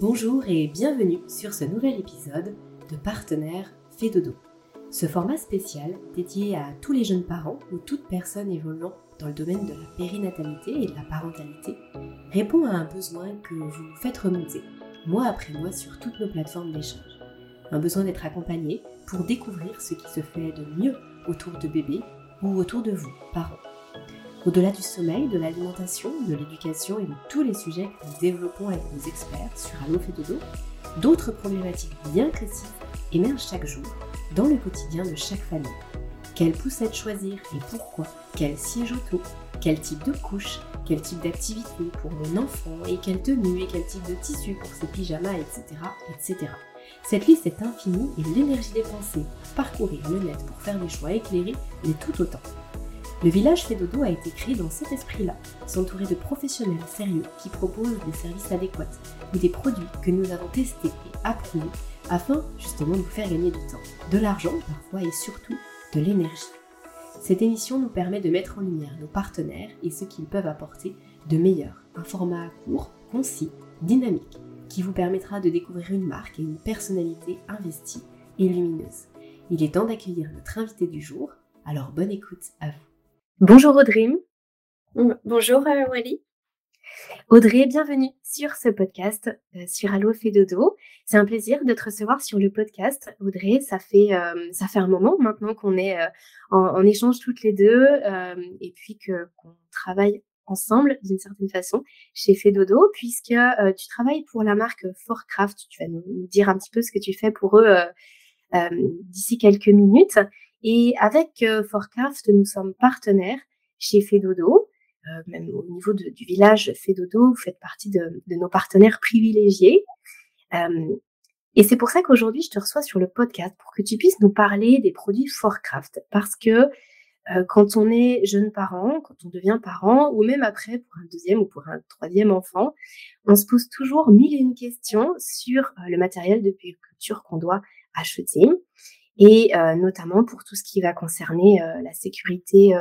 Bonjour et bienvenue sur ce nouvel épisode de Partenaire Fait Dodo. Ce format spécial dédié à tous les jeunes parents ou toute personne évoluant dans le domaine de la périnatalité et de la parentalité répond à un besoin que vous faites remonter mois après mois sur toutes nos plateformes d'échange. Un besoin d'être accompagné pour découvrir ce qui se fait de mieux autour de bébés ou autour de vous, parents. Au-delà du sommeil, de l'alimentation, de l'éducation et de tous les sujets que nous développons avec nos experts sur Allo Fait Dodo, d'autres problématiques bien précises émergent chaque jour dans le quotidien de chaque famille. Quelle poussette choisir et pourquoi? Quel siège auto? Quel type de couche? Quel type d'activité pour mon enfant? Et quelle tenue? Et quel type de tissu pour ses pyjamas, etc. etc. Cette liste est infinie et l'énergie dépensée parcourir le net pour faire des choix éclairés l'est tout autant. Le village Fait a été créé dans cet esprit-là, s'entourer de professionnels sérieux qui proposent des services adéquats ou des produits que nous avons testés et approuvés afin justement de vous faire gagner du temps, de l'argent parfois et surtout de l'énergie. Cette émission nous permet de mettre en lumière nos partenaires et ce qu'ils peuvent apporter de meilleur, un format court, concis, dynamique, qui vous permettra de découvrir une marque et une personnalité investie et lumineuse. Il est temps d'accueillir notre invité du jour, alors bonne écoute à vous. Bonjour Audrey. Bonjour euh, Wally. Audrey, bienvenue sur ce podcast euh, sur Allo fait dodo. C'est un plaisir de te recevoir sur le podcast. Audrey, ça fait euh, ça fait un moment maintenant qu'on est en, échange toutes les deux et puis que qu'on travaille ensemble d'une certaine façon chez Fedodo puisque tu travailles pour la marque Forcraft. Tu vas nous dire un petit peu ce que tu fais pour eux d'ici quelques minutes. Et avec Forcraft, nous sommes partenaires chez Fedodo. Euh, même au niveau du village Fedodo, vous faites partie de, nos partenaires privilégiés. Euh, et c'est pour ça qu'aujourd'hui, je te reçois sur le podcast pour que tu puisses nous parler des produits Forcraft. Parce que euh, quand on est jeune parent, quand on devient parent, ou même après pour un deuxième ou pour un troisième enfant, on se pose toujours mille et une questions sur le matériel de périculture qu'on doit acheter, et notamment pour tout ce qui va concerner la sécurité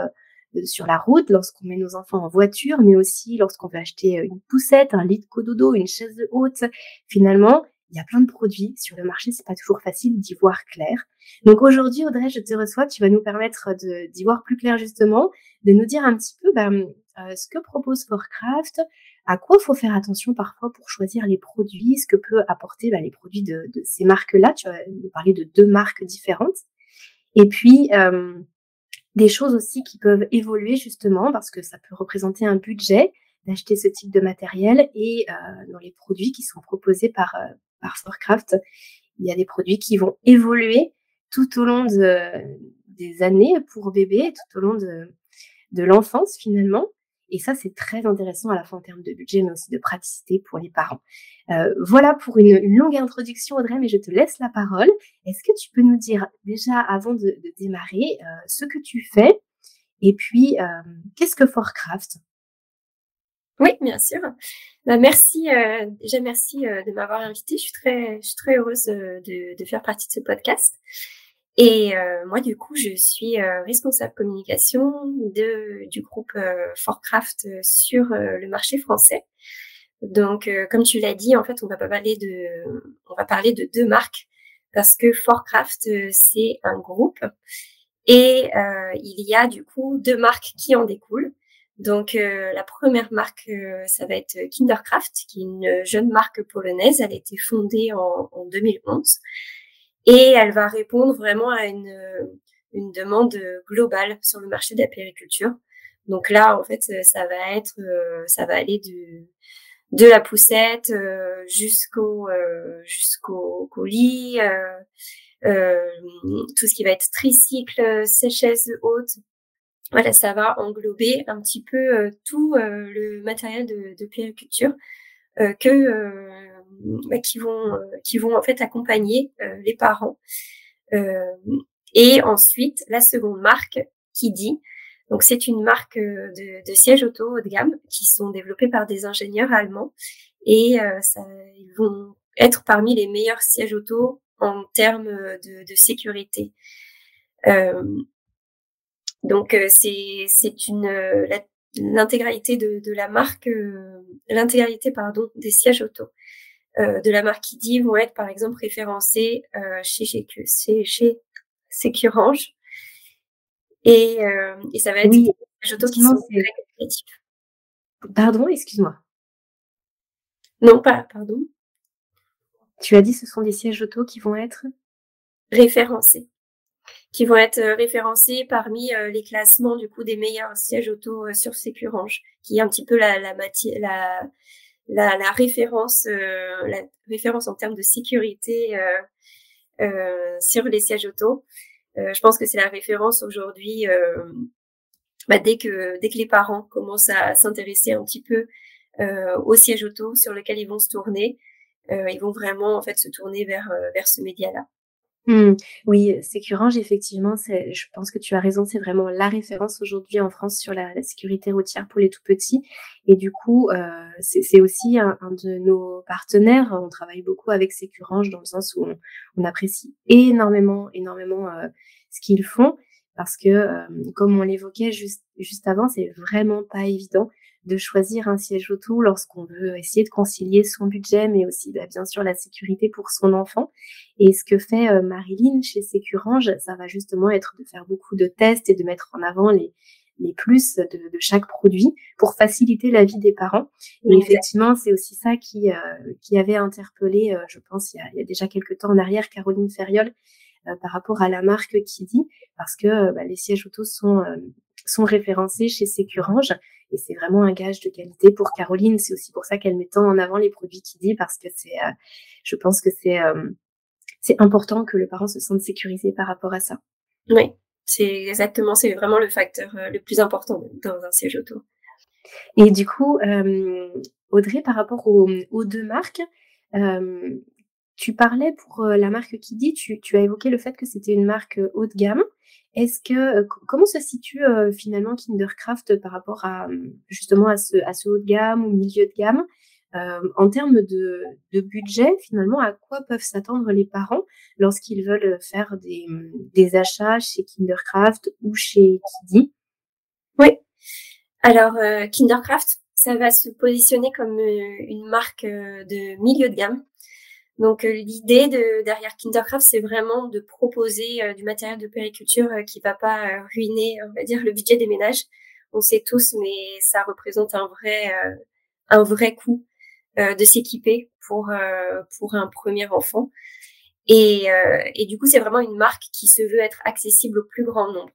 sur la route, lorsqu'on met nos enfants en voiture, mais aussi lorsqu'on veut acheter euh, une poussette, un lit de cododo, une chaise haute. Finalement, il y a plein de produits sur le marché, c'est pas toujours facile d'y voir clair. Donc aujourd'hui, Audrey, je te reçois, tu vas nous permettre d'y voir plus clair justement, de nous dire un petit peu euh, ce que propose Forcraft, à quoi faut faire attention parfois pour choisir les produits, ce que peut apporter bah, les produits de, de ces marques-là? Tu nous parler de deux marques différentes. Et puis, euh, des choses aussi qui peuvent évoluer justement parce que ça peut représenter un budget d'acheter ce type de matériel et euh, dans les produits qui sont proposés par euh, par Forcraft, il y a des produits qui vont évoluer tout au long de, des années pour bébé, tout au long de, de l'enfance finalement. Et ça, c'est très intéressant à la fois en termes de budget, mais aussi de praticité pour les parents. Euh, voilà pour une, longue introduction, Audrey, mais je te laisse la parole. Est-ce que tu peux nous dire déjà, avant de, démarrer, euh, ce que tu fais et puis euh, qu'est-ce que Forcraft? Oui, bien sûr. Bah, merci, déjà merci de m'avoir invitée. Je suis très, je suis très heureuse de, de, faire partie de ce podcast. Et euh, moi, du coup, je suis euh, responsable communication de, du groupe euh, Forcraft sur le marché français. Donc, comme tu l'as dit, en fait, on va parler de, on va parler de deux marques parce que Forcraft c'est un groupe et il y a du coup deux marques qui en découlent. Donc, la première marque, ça va être Kindercraft, qui est une jeune marque polonaise. Elle a été fondée en, en 2011 et elle va répondre vraiment à une, une demande globale sur le marché de la périculture. Donc là, en fait, ça va être, euh, ça va aller de de la poussette euh, jusqu'au euh, jusqu'au colis, tout ce qui va être tricycle, sécheuse haute. Voilà, ça va englober un petit peu tout le matériel de, de périculture que bah, qui vont euh, qui vont en fait accompagner euh, les parents. Euh, et ensuite la seconde marque qui dit donc c'est une marque de, de sièges auto haut de gamme qui sont développés par des ingénieurs allemands et ça, ils vont être parmi les meilleurs sièges auto en termes de, de sécurité. Euh, donc c'est c'est une l'intégralité de, de, la marque l'intégralité pardon des sièges auto de la marque Kiddy vont être par exemple référencés chez, chez, chez, chez Securange. Et, et ça va être oui, des auto qui sont Pardon, excuse-moi. Non, pas, pardon. Tu as dit ce sont des sièges auto qui vont être référencés, qui vont être euh, référencés parmi euh, les classements du coup des meilleurs sièges auto euh, sur Sécurange, qui est un petit peu la la la, la, la référence la référence en termes de sécurité sur les sièges auto. je pense que c'est la référence aujourd'hui. Bah, dès que dès que les parents commencent à s'intéresser un petit peu au siège auto sur lequel ils vont se tourner, ils vont vraiment en fait se tourner vers vers ce média-là. Mmh. Oui, Sécurange, effectivement, c'est, je pense que tu as raison, c'est vraiment la référence aujourd'hui en France sur la, sécurité routière pour les tout petits. Et du coup, euh, c'est, aussi un, de nos partenaires. On travaille beaucoup avec Sécurange dans le sens où on, apprécie énormément, énormément euh, ce qu'ils font parce que, euh, comme on l'évoquait juste, juste avant, c'est vraiment pas évident de choisir un siège auto lorsqu'on veut essayer de concilier son budget, mais aussi bah, bien sûr la sécurité pour son enfant. Et ce que fait euh, Marilyn chez Sécurange, ça va justement être de faire beaucoup de tests et de mettre en avant les, les plus de, de chaque produit pour faciliter la vie des parents. Et effectivement, c'est aussi ça qui, euh, qui avait interpellé, euh, je pense, il y, a, il y, a, déjà quelques temps en arrière, Caroline Ferriol par rapport à la marque qui dit, parce que bah, les sièges auto sont sont référencés chez Sécurange et c'est vraiment un gage de qualité pour Caroline. C'est aussi pour ça qu'elle met tant en avant les produits qui dit parce que c'est, euh, je pense que c'est euh, c'est important que le parent se sente sécurisé par rapport à ça. Oui, c'est exactement, c'est vraiment le facteur euh, le plus important dans un siège auto. Et du coup, Audrey, par rapport aux, aux deux marques, tu parlais pour la marque Kiddy, tu, tu as évoqué le fait que c'était une marque haut de gamme. Est-ce que comment se situe finalement Kindercraft par rapport à justement à ce, à ce haut de gamme ou milieu de gamme? En termes de, de, budget, finalement, à quoi peuvent s'attendre les parents lorsqu'ils veulent faire des, des, achats chez Kindercraft ou chez Kiddy? Oui. Alors, Kindercraft, ça va se positionner comme une marque de milieu de gamme. Donc euh, l'idée de, derrière Kindercraft, c'est vraiment de proposer euh, du matériel de périculture euh, qui va pas ruiner, on va dire, le budget des ménages. On sait tous, mais ça représente un vrai, un vrai coût de s'équiper pour pour un premier enfant. Et, et du coup, c'est vraiment une marque qui se veut être accessible au plus grand nombre.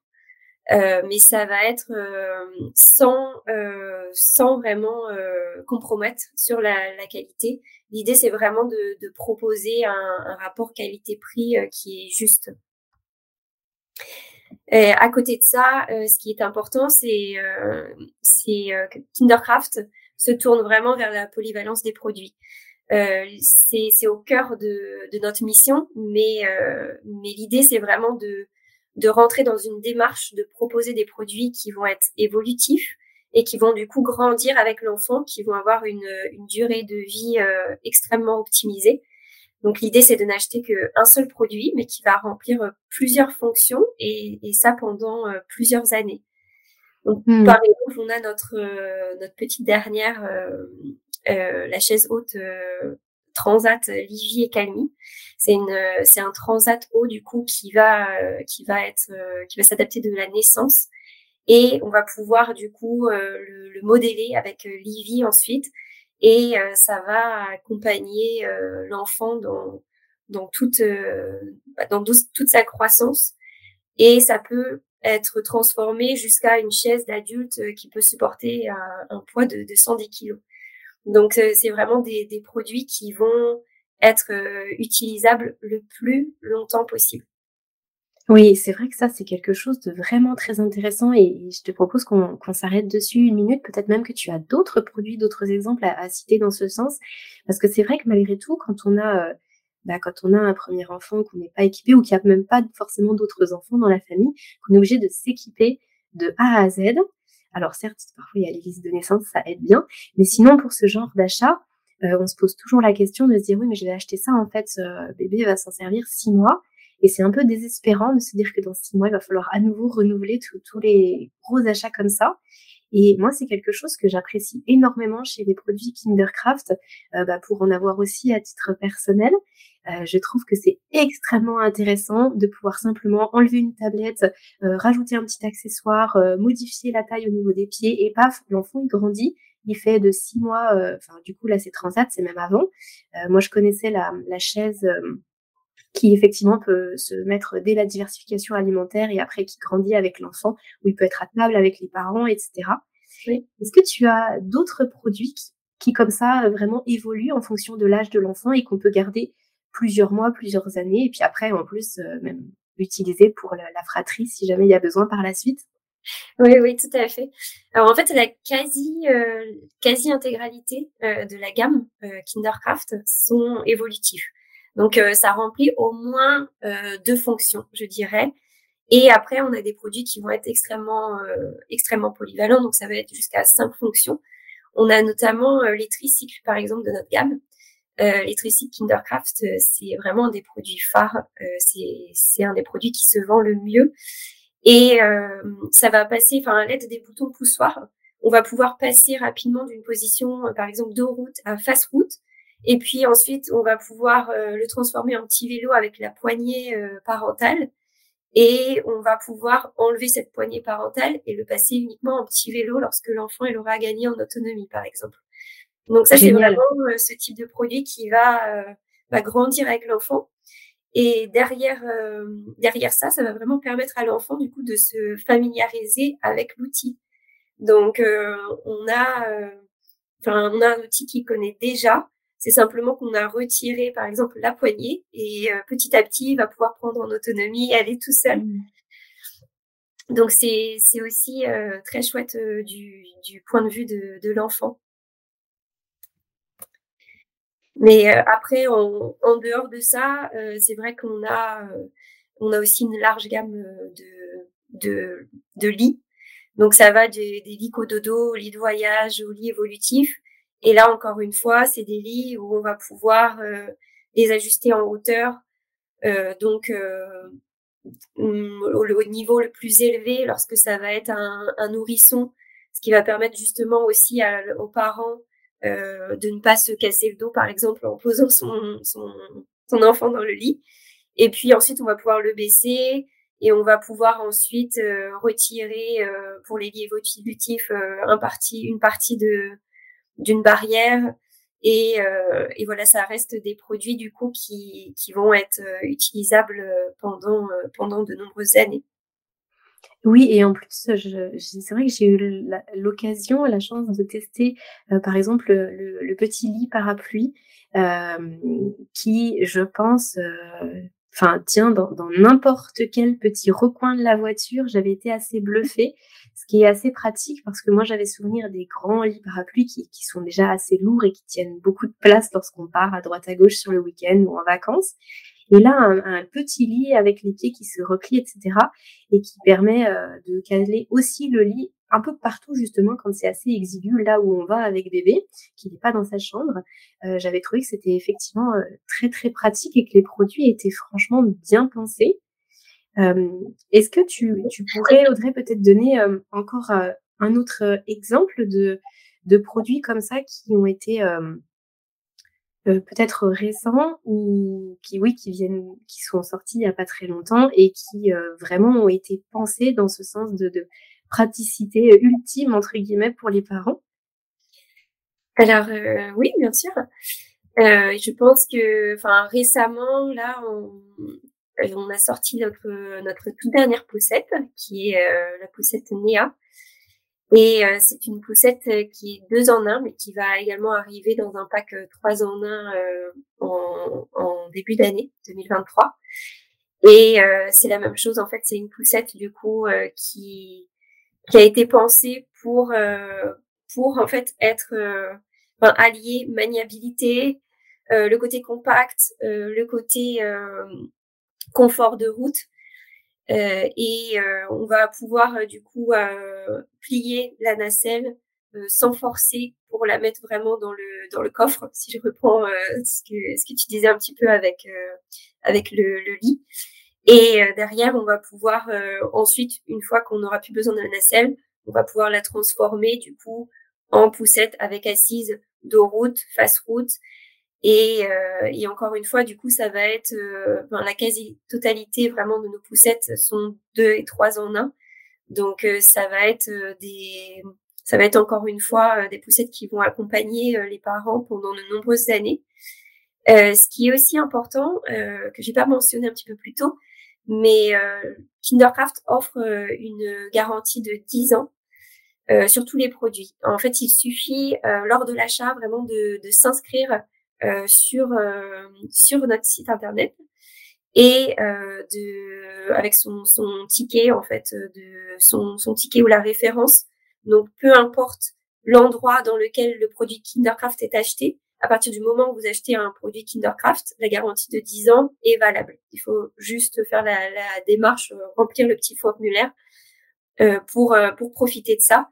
Euh, mais ça va être euh, sans euh, sans vraiment compromettre sur la, la qualité. L'idée c'est vraiment de, de proposer un, un rapport qualité-prix qui est juste. Et à côté de ça, ce qui est important, c'est c'est que Kindercraft se tourne vraiment vers la polyvalence des produits. c'est au cœur de, de, notre mission, mais mais l'idée c'est vraiment de de rentrer dans une démarche de proposer des produits qui vont être évolutifs et qui vont du coup grandir avec l'enfant, qui vont avoir une, une durée de vie euh, extrêmement optimisée. Donc l'idée c'est de n'acheter qu'un seul produit, mais qui va remplir euh, plusieurs fonctions et, et ça pendant euh, plusieurs années. Donc hmm. par exemple, on a notre notre petite dernière, la chaise haute transat Livy et Calmi. C'est une, c'est un transat haut du coup qui va, qui va être, qui va s'adapter de la naissance et on va pouvoir du coup euh, le, modeler avec euh, Livy ensuite et euh, ça va accompagner l'enfant dans dans toute bah, dans toute sa croissance et ça peut être transformé jusqu'à une chaise d'adulte qui peut supporter un, un poids de, de 110 kilos. Donc euh, c'est vraiment des, produits qui vont être euh, utilisables le plus longtemps possible. Oui, c'est vrai que ça, c'est quelque chose de vraiment très intéressant et je te propose qu'on s'arrête dessus une minute, peut-être même que tu as d'autres produits, d'autres exemples à, citer dans ce sens, parce que c'est vrai que malgré tout, quand on a, euh, bah, quand on a un premier enfant, qu'on n'est pas équipé ou qu'il n'y a même pas forcément d'autres enfants dans la famille, qu'on est obligé de s'équiper de A à Z, alors certes, parfois il y a les listes de naissance, ça aide bien, mais sinon pour ce genre d'achat, euh, on se pose toujours la question de se dire oui mais je vais acheter ça en fait, ce bébé va s'en servir six mois. Et c'est un peu désespérant de se dire que dans six mois, il va falloir à nouveau renouveler tous les gros achats comme ça. Et moi, c'est quelque chose que j'apprécie énormément chez les produits Kindercraft, euh, bah, pour en avoir aussi à titre personnel. Euh, je trouve que c'est extrêmement intéressant de pouvoir simplement enlever une tablette, euh, rajouter un petit accessoire, modifier la taille au niveau des pieds et paf, l'enfant il grandit. Il fait de six mois, enfin du coup là c'est transat, c'est même avant. moi je connaissais la, la chaise qui effectivement peut se mettre dès la diversification alimentaire et après qui grandit avec l'enfant, où il peut être à table avec les parents, etc. Est-ce que tu as d'autres produits qui, comme ça, vraiment évoluent en fonction de l'âge de l'enfant et qu'on peut garder plusieurs mois, plusieurs années, et puis après, en plus, euh, même utiliser pour la, fratrie si jamais il y a besoin par la suite oui, oui, tout à fait. Alors en fait, la quasi, euh, quasi intégralité euh, de la gamme Kindercraft sont évolutifs. Donc, euh, ça remplit au moins euh, deux fonctions, je dirais. Et après, on a des produits qui vont être extrêmement, euh, extrêmement polyvalents. Donc, ça va être jusqu'à cinq fonctions. On a notamment les tricycles, par exemple, de notre gamme. Les tricycles Kindercraft, c'est vraiment un des produits phares. c'est un des produits qui se vend le mieux. Et ça va passer, enfin, à l'aide des boutons poussoirs, on va pouvoir passer rapidement d'une position, par exemple, de route à face route et puis ensuite, on va pouvoir euh, le transformer en petit vélo avec la poignée euh, parentale. Et on va pouvoir enlever cette poignée parentale et le passer uniquement en petit vélo lorsque l'enfant il aura gagné en autonomie, par exemple. Donc ça, c'est vraiment euh, ce type de produit qui va, va grandir avec l'enfant. Et derrière, derrière ça, ça va vraiment permettre à l'enfant du coup de se familiariser avec l'outil. Donc on a, enfin on a un outil qu'il connaît déjà c'est simplement qu'on a retiré, par exemple, la poignée et euh, petit à petit, il va pouvoir prendre en autonomie et aller tout seul. Mmh. Donc, c'est, c'est aussi euh, très chouette euh, du, du, point de vue de, de l'enfant. Mais après, en, en, dehors de ça, c'est vrai qu'on a, on a aussi une large gamme de, de, de lits. Donc, ça va des, des lits cododo, au lit de voyage, au lit évolutif. Et là, encore une fois, c'est des lits où on va pouvoir euh, les ajuster en hauteur. Euh, donc, euh, mm, au, niveau le plus élevé, lorsque ça va être un, un nourrisson, ce qui va permettre justement aussi aux parents de ne pas se casser le dos, par exemple, en posant son, son, son, enfant dans le lit. Et puis ensuite, on va pouvoir le baisser et on va pouvoir ensuite retirer pour les lits évolutifs un parti, une partie de, d'une barrière. Et, euh, et, voilà, ça reste des produits du coup qui, qui vont être euh, utilisables euh, pendant, pendant de nombreuses années. Oui, et en plus, c'est vrai que j'ai eu l'occasion, la, chance de tester, par exemple, le, petit lit parapluie, qui, je pense, enfin, tiens, dans n'importe quel petit recoin de la voiture, j'avais été assez bluffée ce qui est assez pratique parce que moi j'avais souvenir des grands lits parapluies qui sont déjà assez lourds et qui tiennent beaucoup de place lorsqu'on part à droite à gauche sur le week-end ou en vacances. Et là, un, petit lit avec les pieds qui se replient, etc. et qui permet euh, de caler aussi le lit un peu partout justement quand c'est assez exigu, là où on va avec bébé, qui n'est pas dans sa chambre. Euh, J'avais trouvé que c'était effectivement euh, très très pratique et que les produits étaient franchement bien pensés. Est-ce que tu, tu, pourrais, Audrey, peut-être donner encore un autre exemple de, de produits comme ça qui ont été peut-être récents ou qui, oui, qui viennent, qui sont sortis il n'y a pas très longtemps et qui vraiment ont été pensés dans ce sens de, de praticité ultime entre guillemets pour les parents Alors oui, bien sûr. Euh, je pense que, enfin, récemment, là, on, on a sorti notre, notre toute dernière poussette, qui est euh, la poussette Néa. Et euh, c'est une poussette qui est deux en un, mais qui va également arriver dans un pack euh, trois en un en, en, début d'année 2023. Et c'est la même chose, en fait, c'est une poussette du coup qui qui a été pensée pour pour en fait être enfin, allier maniabilité, le côté compact, le côté confort de route. Euh, et euh, on va pouvoir euh, du coup plier la nacelle sans forcer pour la mettre vraiment dans le dans le coffre. Si je reprends ce que ce que tu disais un petit peu avec avec le, le, lit. Et derrière, on va pouvoir ensuite, une fois qu'on n'aura plus besoin de la nacelle, on va pouvoir la transformer du coup en poussette avec assise dos route, face route. Et, euh, et, encore une fois, du coup, ça va être euh, la quasi-totalité vraiment de nos poussettes sont deux et trois en un. Donc euh, ça va être des, ça va être encore une fois des poussettes qui vont accompagner les parents pendant de nombreuses années. ce qui est aussi important, que j'ai pas mentionné un petit peu plus tôt, mais Kindercraft offre une garantie de 10 ans euh, sur tous les produits. En fait, il suffit euh, lors de l'achat vraiment de, de s'inscrire euh, sur sur notre site internet et de avec son, son ticket en fait de son, son ticket ou la référence. Donc peu importe l'endroit dans lequel le produit Kindercraft est acheté, à partir du moment où vous achetez un produit Kindercraft, la garantie de 10 ans est valable. Il faut juste faire la, la démarche, remplir le petit formulaire euh, pour pour profiter de ça.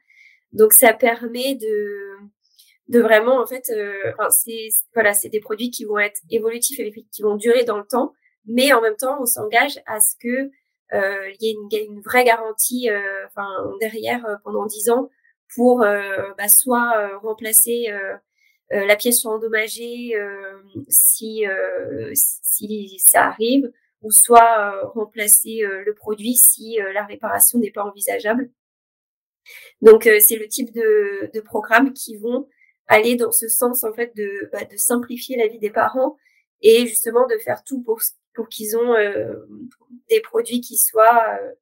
Donc ça permet de de vraiment en fait euh, enfin, c'est voilà c'est des produits qui vont être évolutifs et qui vont durer dans le temps mais en même temps on s'engage à ce que euh, il y ait une, une vraie garantie euh, enfin derrière euh, pendant dix ans pour bah, soit remplacer la pièce soit endommagée si si ça arrive ou soit remplacer le produit si la réparation n'est pas envisageable. Donc euh, c'est le type de, de programmes qui vont aller dans ce sens en fait de, bah, de simplifier la vie des parents et justement de faire tout pour pour qu'ils ont euh, des produits qui soient euh,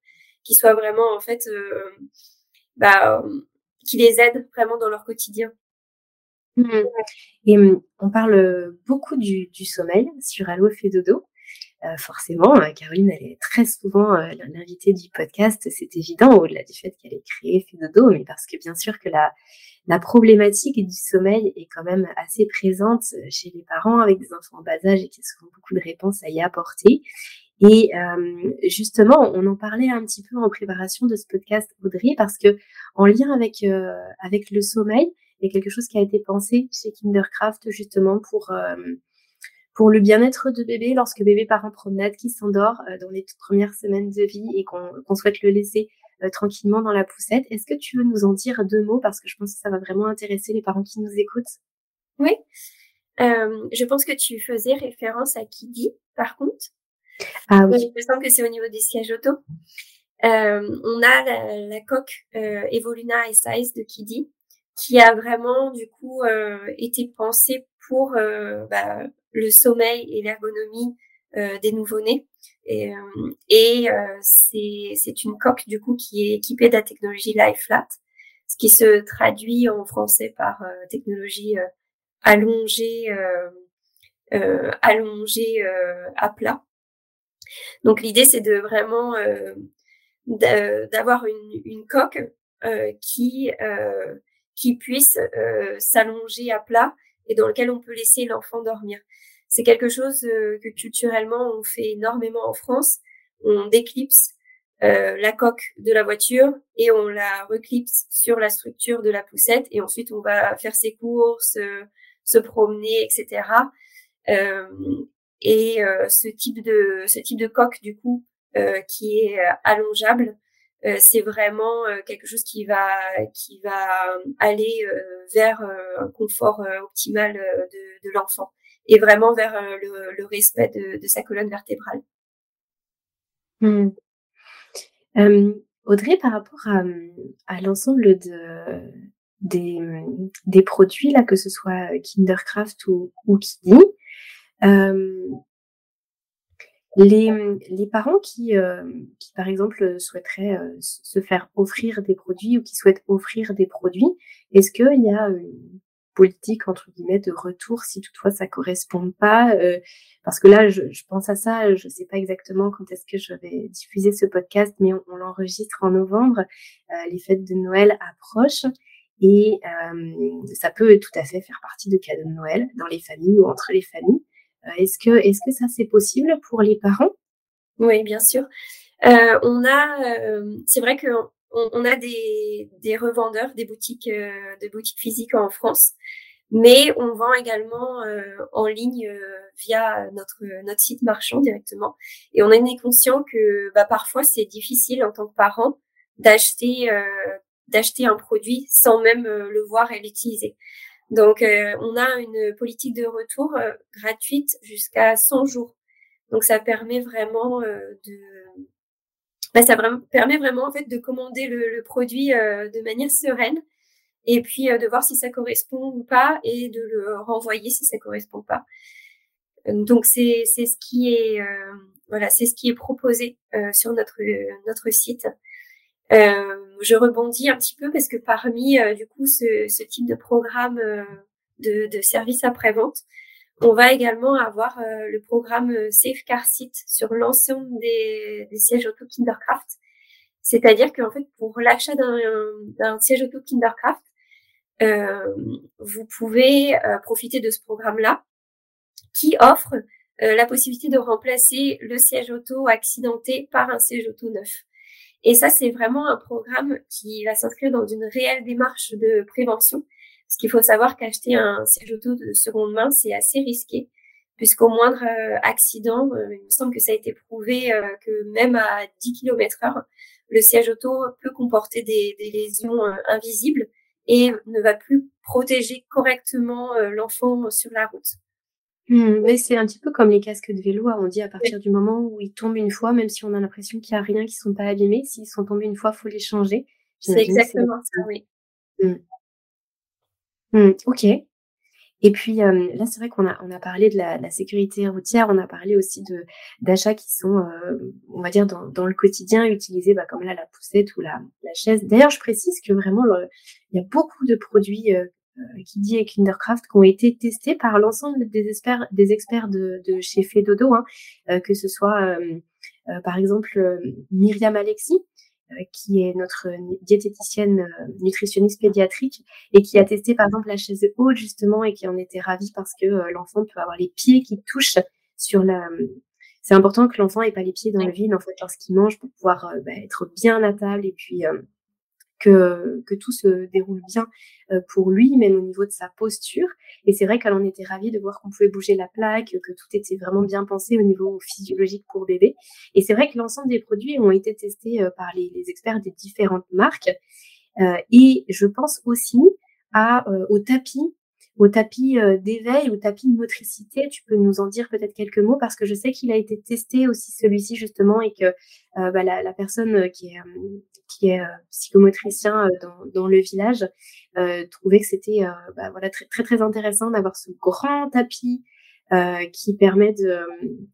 qui soient vraiment en fait bah, qui les aident vraiment dans leur quotidien. Mmh. Et mmh, on parle beaucoup du, du sommeil sur Allo fait dodo. Euh, forcément, euh, Caroline, elle est très souvent euh, l'invitée du podcast, c'est évident, au-delà du fait qu'elle est créée fait dodo, mais parce que bien sûr que la, la problématique du sommeil est quand même assez présente chez les parents avec des enfants en bas âge et qui a souvent beaucoup de réponses à y apporter. Et euh, justement, on en parlait un petit peu en préparation de ce podcast, Audrey, parce que en lien avec euh, avec le sommeil, il y a quelque chose qui a été pensé chez Kindercraft justement pour euh, pour le bien-être de bébé lorsque bébé part en promenade, qui s'endort euh, dans les toutes premières semaines de vie et qu'on souhaite le laisser euh, tranquillement dans la poussette. Est-ce que tu veux nous en dire deux mots? Parce que je pense que ça va vraiment intéresser les parents qui nous écoutent Oui, euh, je pense que tu faisais référence à Kidi, par contre. Ah oui. Il me semble que c'est au niveau des sièges auto. Euh, on a la, la coque euh, Evoluna Size de Kidi qui a vraiment du coup été pensée pour bah, le sommeil et l'ergonomie euh, des nouveau-nés. Et, euh, et euh, c'est une coque du coup qui est équipée de la technologie Flat, ce qui se traduit en français par technologie allongée, allongée à plat. Donc l'idée c'est de vraiment d'avoir une, une, coque qui qui puisse s'allonger à plat et dans lequel on peut laisser l'enfant dormir. C'est quelque chose euh, que culturellement on fait énormément en France. On déclipse euh, la coque de la voiture et on la reclipse sur la structure de la poussette et ensuite on va faire ses courses, euh, se promener, etc. Et euh, ce type de ce type de coque du coup qui est allongeable, c'est vraiment quelque chose qui va qui va aller vers un confort optimal de, de l'enfant et vraiment vers euh, le, respect de, sa colonne vertébrale. Hmm. Audrey, par rapport à, l'ensemble de, des, produits, là, que ce soit Kindercraft ou, ou Kiddy, les, les, parents qui, qui, par exemple, souhaiteraient se faire offrir des produits ou qui souhaitent offrir des produits, est-ce qu'il y a politique entre guillemets de retour si toutefois ça correspond pas euh, parce que là je, je, pense à ça je sais pas exactement quand est-ce que je vais diffuser ce podcast mais on, l'enregistre en novembre euh, les fêtes de Noël approchent et euh, ça peut tout à fait faire partie de cadeaux de Noël dans les familles ou entre les familles est-ce que est-ce que ça c'est possible pour les parents? Oui bien sûr on a c'est vrai que on, a des, revendeurs, des boutiques, euh, boutiques physiques en France, mais on vend également euh, en ligne euh, via notre notre site marchand directement. Et on est conscient que bah, parfois c'est difficile en tant que parent d'acheter d'acheter un produit sans même le voir et l'utiliser. Donc, on a une politique de retour gratuite jusqu'à 100 jours. Donc, ça permet vraiment de bah, ça permet vraiment en fait de commander le, le produit euh, de manière sereine et puis euh, de voir si ça correspond ou pas et de le renvoyer si ça correspond pas. Donc c'est c'est ce qui est euh, voilà c'est ce qui est proposé sur notre notre site. Je rebondis un petit peu parce que parmi du coup ce, ce type de programme de, de service après vente, on va également avoir euh, le programme euh, Safe Car Seat sur l'ensemble des, sièges auto Kindercraft. C'est-à-dire qu'en fait, pour l'achat d'un siège auto Kindercraft, euh, vous pouvez profiter de ce programme-là qui offre la possibilité de remplacer le siège auto accidenté par un siège auto neuf. Et ça, c'est vraiment un programme qui va s'inscrire dans une réelle démarche de prévention parce qu'il faut savoir qu'acheter un siège auto de seconde main, c'est assez risqué, puisqu'au moindre euh, accident, euh, il me semble que ça a été prouvé euh, que même à 10 km heure, le siège auto peut comporter des, lésions invisibles et ne va plus protéger correctement l'enfant sur la route. Mmh, mais c'est un petit peu comme les casques de vélo. Hein. On dit à partir du moment où ils tombent une fois, même si on a l'impression qu'il n'y a rien, qu'ils ne sont pas abîmés, s'ils sont tombés une fois, il faut les changer. C'est exactement ça, oui. Mmh. Mmh, OK. Et puis là, c'est vrai qu'on a on a parlé de la, la, sécurité routière, on a parlé aussi de d'achats qui sont, on va dire dans, dans le quotidien utilisés, bah, comme là la poussette ou la, la chaise. D'ailleurs, je précise que vraiment il y a beaucoup de produits euh, qui dit Kindercraft qui ont été testés par l'ensemble des experts des experts de, de chez Fedodo, hein, que ce soit par exemple Myriam Alexis euh, qui est notre diététicienne euh, nutritionniste pédiatrique et qui a testé par exemple la chaise haute justement et qui en était ravie parce que euh, l'enfant peut avoir les pieds qui touchent sur la c'est important que l'enfant ait pas les pieds dans le vide en fait lorsqu'il mange pour pouvoir bah, être bien à table et puis que, que tout se déroule bien euh, pour lui, même au niveau de sa posture. Et c'est vrai qu'elle en était ravie de voir qu'on pouvait bouger la plaque, que tout était vraiment bien pensé au niveau physiologique pour bébé. Et c'est vrai que l'ensemble des produits ont été testés euh, par les, les experts des différentes marques. Euh, et je pense aussi à, au tapis au tapis euh, d'éveil, au tapis de motricité. Tu peux nous en dire peut-être quelques mots parce que je sais qu'il a été testé aussi celui-ci justement et que euh, bah, la, la, personne euh, qui est, qui est psychomotricien dans, dans, le village trouvait que c'était bah, voilà très très très intéressant d'avoir ce grand tapis euh, qui permet de,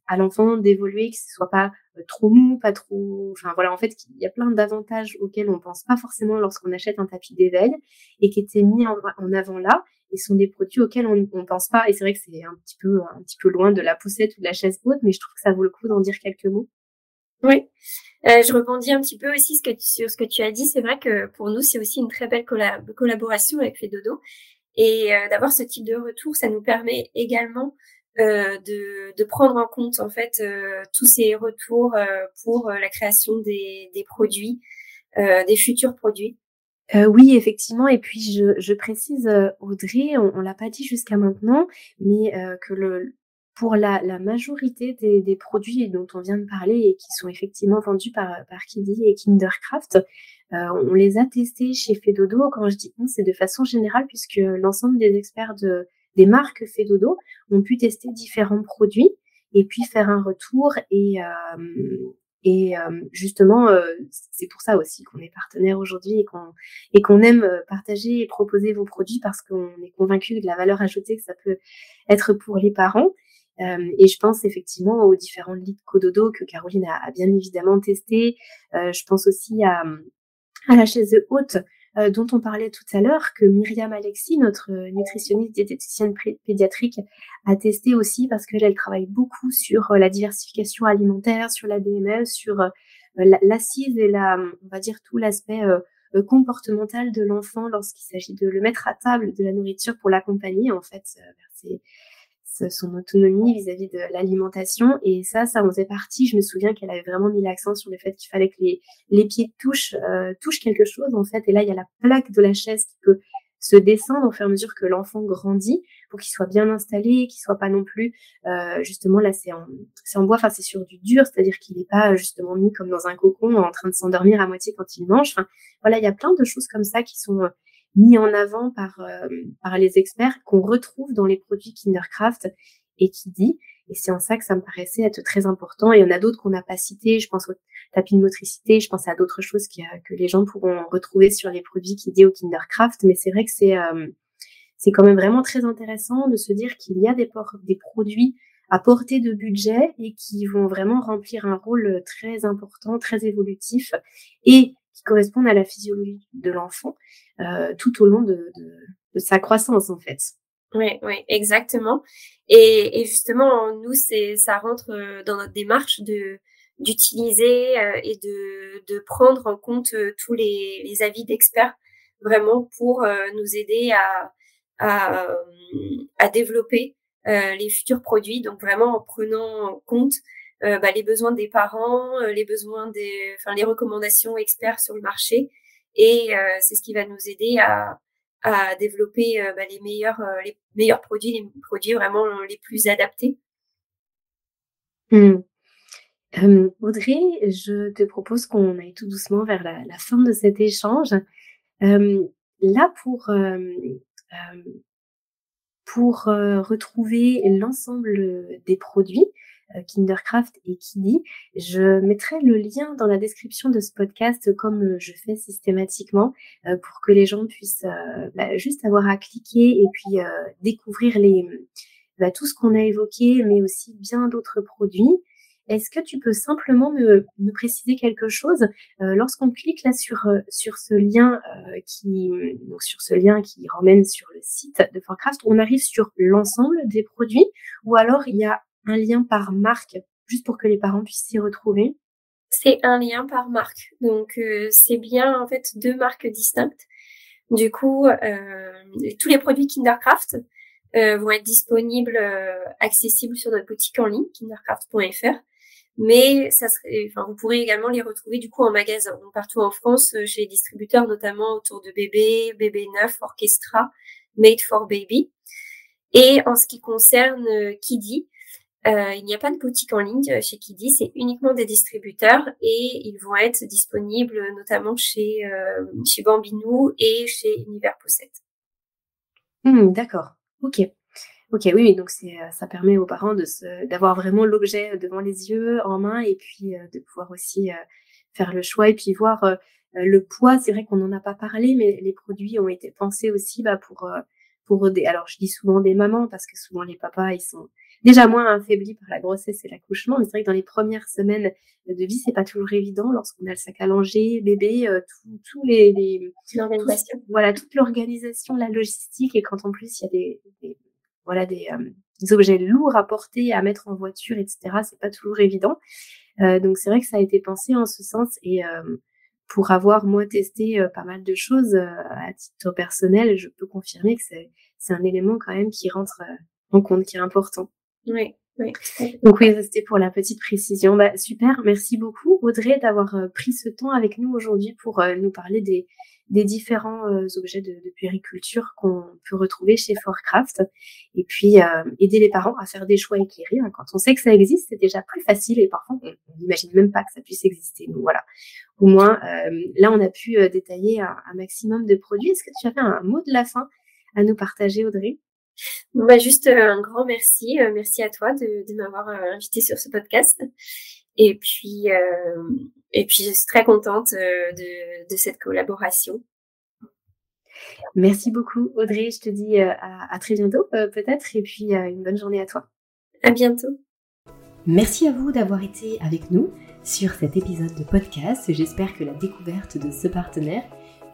à l'enfant d'évoluer, que ce soit pas trop mou, pas trop. Enfin voilà, en fait, il y a plein d'avantages auxquels on pense pas forcément lorsqu'on achète un tapis d'éveil et qui étaient mis en avant là et sont des produits auxquels on ne pense pas. Et c'est vrai que c'est un petit peu un petit peu loin de la poussette ou de la chaise haute, mais je trouve que ça vaut le coup d'en dire quelques mots. Oui, euh, je rebondis un petit peu aussi sur ce que tu as dit. C'est vrai que pour nous, c'est aussi une très belle collaboration avec les dodo. Et euh, d'avoir ce type de retour, ça nous permet également euh, de, de, prendre en compte en fait euh, tous ces retours euh, pour la création des, des produits, des futurs produits. Euh, oui, effectivement. Et puis, je, je précise, euh, Audrey, on, on l'a pas dit jusqu'à maintenant, mais euh, que le, pour la, la majorité des, des, produits dont on vient de parler et qui sont effectivement vendus par, par Kiddy et Kindercraft, on les a testés chez Fedodo. Quand je dis on, c'est de façon générale puisque l'ensemble des experts de, des marques Fedodo ont pu tester différents produits et puis faire un retour et, et justement, c'est pour ça aussi qu'on est partenaire aujourd'hui et qu'on et qu'on aime partager et proposer vos produits parce qu'on est convaincu de la valeur ajoutée que ça peut être pour les parents. et je pense effectivement aux différents lits de cododo que Caroline a, a bien évidemment testé. je pense aussi à, à la chaise haute euh, dont on parlait tout à l'heure, que Myriam Alexis, notre euh, nutritionniste diététicienne pédiatrique, a testé aussi parce qu'elle elle travaille beaucoup sur euh, la diversification alimentaire, sur la DME, sur l'assise et la, on va dire tout l'aspect comportemental de l'enfant lorsqu'il s'agit de le mettre à table de la nourriture pour l'accompagner en fait son autonomie vis-à-vis de l'alimentation. Et ça, ça en faisait partie. Je me souviens qu'elle avait vraiment mis l'accent sur le fait qu'il fallait que les, les pieds touchent, euh, touchent quelque chose, en fait. Et là, il y a la plaque de la chaise qui peut se descendre au fur et à mesure que l'enfant grandit pour qu'il soit bien installé, qu'il soit pas non plus euh, justement là c'est en en bois, enfin c'est sur du dur, c'est-à-dire qu'il n'est pas justement mis comme dans un cocon en train de s'endormir à moitié quand il mange. Enfin voilà, il y a plein de choses comme ça qui sont mis en avant par par les experts qu'on retrouve dans les produits Kindercraft et qui dit et c'est en ça que ça me paraissait être très important. Et il y en a d'autres qu'on n'a pas cités. Je pense au tapis de motricité. Je pense à d'autres choses que les gens pourront retrouver sur les produits qui dit au Kindercraft. Mais c'est vrai que c'est euh, c'est quand même vraiment très intéressant de se dire qu'il y a des, des produits à portée de budget et qui vont vraiment remplir un rôle très important, très évolutif et qui correspondent à la physiologie de l'enfant euh, tout au long de, de, de sa croissance en fait. Oui, oui, exactement. Et, et justement, nous, c'est ça rentre euh, dans notre démarche de d'utiliser euh, et de, de prendre en compte euh, tous les, les avis d'experts vraiment pour nous aider à, à, à développer les futurs produits. Donc vraiment en prenant en compte bah, les besoins des parents, les besoins des, enfin les recommandations experts sur le marché. Et c'est ce qui va nous aider à, développer euh, bah, les meilleurs euh, les meilleurs produits, les produits vraiment les plus adaptés. Mmh. Audrey, je te propose qu'on aille tout doucement vers la, fin de cet échange. là, pour pour retrouver l'ensemble des produits, euh, Kindercraft et Kiddy. Je mettrai le lien dans la description de ce podcast comme je fais systématiquement euh, pour que les gens puissent euh, bah, juste avoir à cliquer et puis découvrir les, bah, tout ce qu'on a évoqué, mais aussi bien d'autres produits. Est-ce que tu peux simplement me, me préciser quelque chose? Lorsqu'on clique là sur sur ce lien qui donc sur ce lien qui ramène sur le site de Forecraft, on arrive sur l'ensemble des produits ou alors il y a un lien par marque, juste pour que les parents puissent s'y retrouver? C'est un lien par marque. Donc euh, c'est bien en fait deux marques distinctes. Du coup, euh, tous les produits Kindercraft euh, vont être disponibles, accessibles sur notre boutique en ligne, kindercraft.fr. Mais ça serait, enfin, vous pourrez également les retrouver du coup en magasin, donc partout en France, chez les distributeurs, notamment autour de Bébé, Bébé Neuf, Orchestra, Made for Baby. Et en ce qui concerne Kiddy, euh, il n'y a pas de boutique en ligne euh, chez Kiddy, c'est uniquement des distributeurs et ils vont être disponibles notamment chez, euh, chez Bambinou et chez Univers Possède. Mmh, D'accord, ok. Ok, oui, donc c'est, ça permet aux parents d'avoir vraiment l'objet devant les yeux, en main, et puis de pouvoir aussi faire le choix et puis voir le poids. C'est vrai qu'on n'en a pas parlé, mais les produits ont été pensés aussi bah, pour pour des. Alors je dis souvent des mamans parce que souvent les papas ils sont déjà moins affaibli par la grossesse et l'accouchement. Mais c'est vrai que dans les premières semaines de vie, c'est pas toujours évident lorsqu'on a le sac à langer, bébé, euh, tous les, les voilà, toute l'organisation, la logistique, et quand en plus il y a des, voilà des, euh, des, objets lourds à porter, à mettre en voiture, etc. C'est pas toujours évident. Euh, donc c'est vrai que ça a été pensé en ce sens et euh, pour avoir moi testé pas mal de choses à titre personnel, je peux confirmer que c'est c'est un élément quand même qui rentre en compte, qui est important. Oui. Oui. Donc oui, c'était pour la petite précision. Bah, super, merci beaucoup Audrey d'avoir euh, pris ce temps avec nous aujourd'hui pour euh, nous parler des, différents euh, objets de, de puériculture qu'on peut retrouver chez Forecraft et puis aider les parents à faire des choix éclairés. Hein. Quand on sait que ça existe, c'est déjà plus facile et parfois on n'imagine même pas que ça puisse exister. Donc voilà, au moins là on a pu détailler un, un maximum de produits. Est-ce que tu avais un mot de la fin à nous partager Audrey? Bah, juste euh, un grand merci. Euh, merci à toi de, de m'avoir euh, invité sur ce podcast. Et puis, et puis je suis très contente de, de cette collaboration. Merci beaucoup, Audrey. Je te dis à, à très bientôt, peut-être, et puis une bonne journée à toi. À bientôt. Merci à vous d'avoir été avec nous sur cet épisode de podcast. J'espère que la découverte de ce partenaire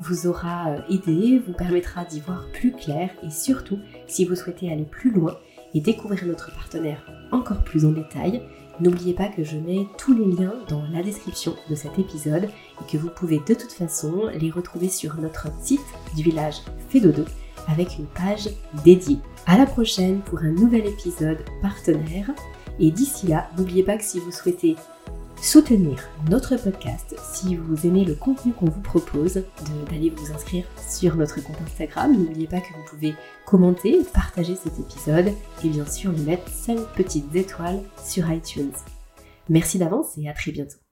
vous aura euh, aidé, vous permettra d'y voir plus clair et surtout, si vous souhaitez aller plus loin et découvrir notre partenaire encore plus en détail, n'oubliez pas que je mets tous les liens dans la description de cet épisode et que vous pouvez de toute façon les retrouver sur notre site du village Fédodo avec une page dédiée. À la prochaine pour un nouvel épisode partenaire et d'ici là, n'oubliez pas que si vous souhaitez soutenir notre podcast, si vous aimez le contenu qu'on vous propose, d'aller vous inscrire sur notre compte Instagram. N'oubliez pas que vous pouvez commenter, partager cet épisode et bien sûr lui mettre 5 petites étoiles sur iTunes. Merci d'avance et à très bientôt.